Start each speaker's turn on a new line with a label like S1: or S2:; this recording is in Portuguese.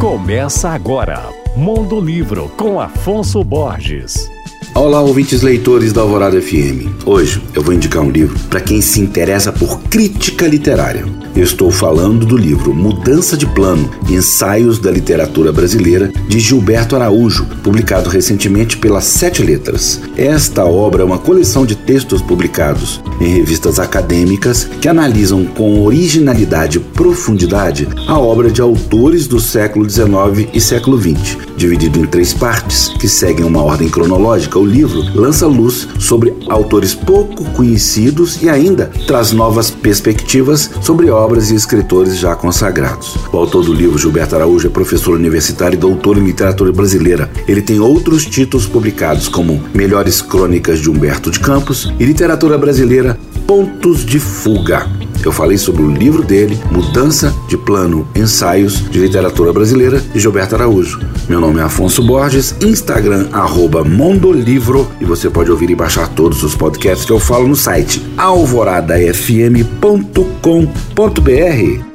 S1: Começa agora, Mundo Livro com Afonso Borges.
S2: Olá, ouvintes leitores da Alvorada FM. Hoje eu vou indicar um livro para quem se interessa por crítica literária. Estou falando do livro Mudança de Plano Ensaios da Literatura Brasileira, de Gilberto Araújo, publicado recentemente pela Sete Letras. Esta obra é uma coleção de textos publicados em revistas acadêmicas que analisam com originalidade e profundidade a obra de autores do século XIX e século XX. Dividido em três partes, que seguem uma ordem cronológica, o livro lança luz sobre autores pouco conhecidos e ainda traz novas perspectivas sobre obras e escritores já consagrados. O autor do livro, Gilberto Araújo, é professor universitário e doutor em literatura brasileira. Ele tem outros títulos publicados, como Melhores Crônicas de Humberto de Campos e Literatura Brasileira Pontos de Fuga. Eu falei sobre o livro dele, Mudança de Plano, Ensaios de Literatura Brasileira, de Gilberto Araújo. Meu nome é Afonso Borges, Instagram, arroba Mondolivro, e você pode ouvir e baixar todos os podcasts que eu falo no site alvoradafm.com.br.